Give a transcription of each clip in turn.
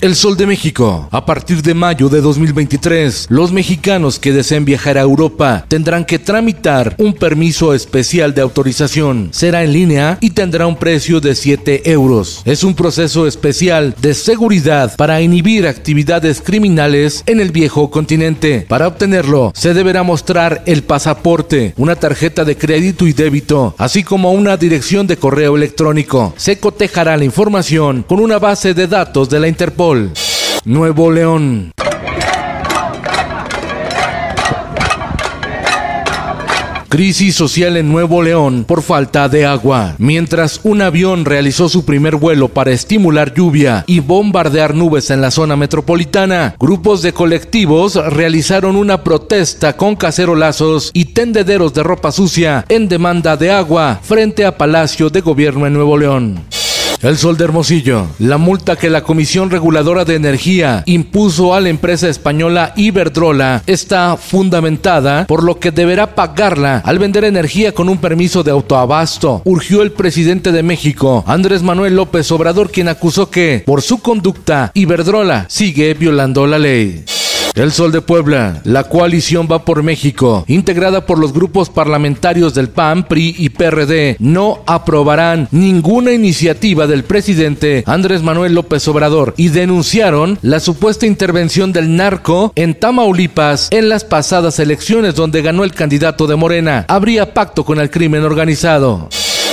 El Sol de México. A partir de mayo de 2023, los mexicanos que deseen viajar a Europa tendrán que tramitar un permiso especial de autorización. Será en línea y tendrá un precio de 7 euros. Es un proceso especial de seguridad para inhibir actividades criminales en el viejo continente. Para obtenerlo, se deberá mostrar el pasaporte, una tarjeta de crédito y débito, así como una dirección de correo electrónico. Se cotejará la información con una base de datos de la Interpol Nuevo León. Crisis social en Nuevo León por falta de agua. Mientras un avión realizó su primer vuelo para estimular lluvia y bombardear nubes en la zona metropolitana, grupos de colectivos realizaron una protesta con cacerolazos y tendederos de ropa sucia en demanda de agua frente a Palacio de Gobierno en Nuevo León. El Sol de Hermosillo. La multa que la Comisión Reguladora de Energía impuso a la empresa española Iberdrola está fundamentada, por lo que deberá pagarla al vender energía con un permiso de autoabasto. Urgió el presidente de México, Andrés Manuel López Obrador, quien acusó que, por su conducta, Iberdrola sigue violando la ley. El Sol de Puebla, la coalición va por México, integrada por los grupos parlamentarios del PAN, PRI y PRD, no aprobarán ninguna iniciativa del presidente Andrés Manuel López Obrador y denunciaron la supuesta intervención del narco en Tamaulipas en las pasadas elecciones donde ganó el candidato de Morena. Habría pacto con el crimen organizado.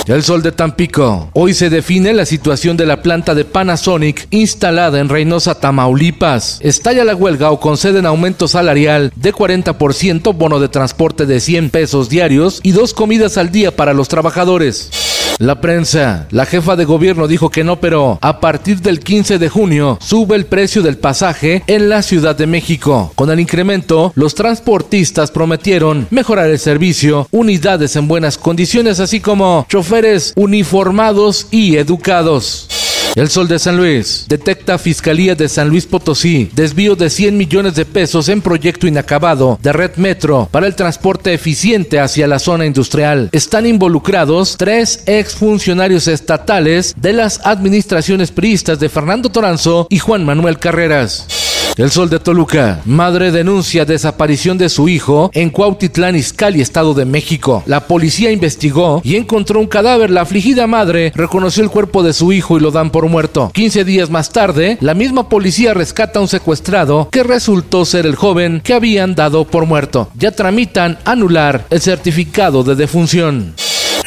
El Sol de Tampico. Hoy se define la situación de la planta de Panasonic instalada en Reynosa, Tamaulipas. Estalla la huelga o conceden aumento salarial de 40%, bono de transporte de 100 pesos diarios y dos comidas al día para los trabajadores. La prensa. La jefa de gobierno dijo que no, pero a partir del 15 de junio sube el precio del pasaje en la Ciudad de México. Con el incremento, los transportistas prometieron mejorar el servicio, unidades en buenas condiciones, así como choferes uniformados y educados. El Sol de San Luis. Detecta Fiscalía de San Luis Potosí desvío de 100 millones de pesos en proyecto inacabado de Red Metro para el transporte eficiente hacia la zona industrial. Están involucrados tres exfuncionarios estatales de las administraciones priistas de Fernando Toranzo y Juan Manuel Carreras. El Sol de Toluca. Madre denuncia desaparición de su hijo en Cuautitlán, Izcalli, Estado de México. La policía investigó y encontró un cadáver. La afligida madre reconoció el cuerpo de su hijo y lo dan por muerto. 15 días más tarde, la misma policía rescata a un secuestrado que resultó ser el joven que habían dado por muerto. Ya tramitan anular el certificado de defunción.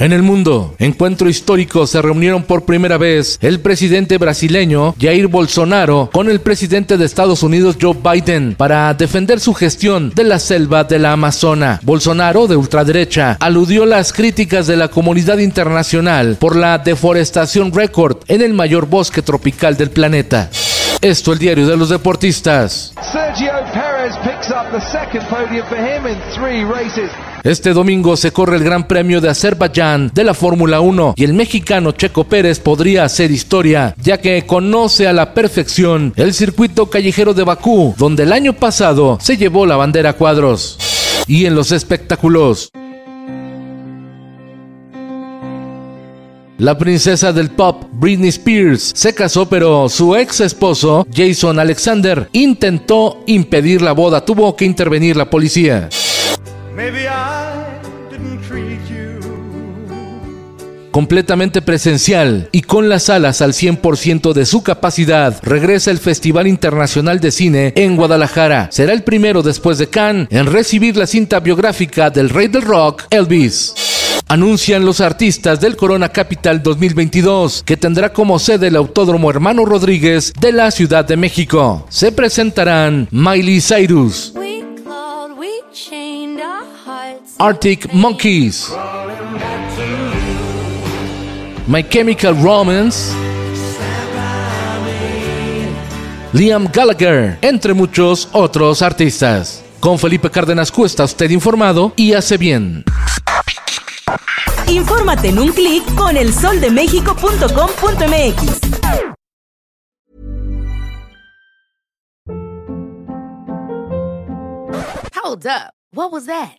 En el mundo, encuentro histórico, se reunieron por primera vez el presidente brasileño Jair Bolsonaro con el presidente de Estados Unidos Joe Biden para defender su gestión de la selva de la Amazona. Bolsonaro, de ultraderecha, aludió las críticas de la comunidad internacional por la deforestación récord en el mayor bosque tropical del planeta. Esto el diario de los deportistas. Este domingo se corre el Gran Premio de Azerbaiyán de la Fórmula 1 y el mexicano Checo Pérez podría hacer historia, ya que conoce a la perfección el circuito callejero de Bakú, donde el año pasado se llevó la bandera a cuadros. Y en los espectáculos. La princesa del pop, Britney Spears, se casó, pero su ex esposo, Jason Alexander, intentó impedir la boda. Tuvo que intervenir la policía. completamente presencial y con las salas al 100% de su capacidad, regresa el Festival Internacional de Cine en Guadalajara. Será el primero después de Cannes en recibir la cinta biográfica del rey del rock, Elvis anuncian los artistas del Corona Capital 2022, que tendrá como sede el Autódromo Hermano Rodríguez de la Ciudad de México. Se presentarán Miley Cyrus, Arctic Monkeys, My Chemical Romance, Liam Gallagher, entre muchos otros artistas. Con Felipe Cárdenas Cuesta usted informado y hace bien. Infórmate en un clic con elsoldemexico.com.mx. Hold up. What was that?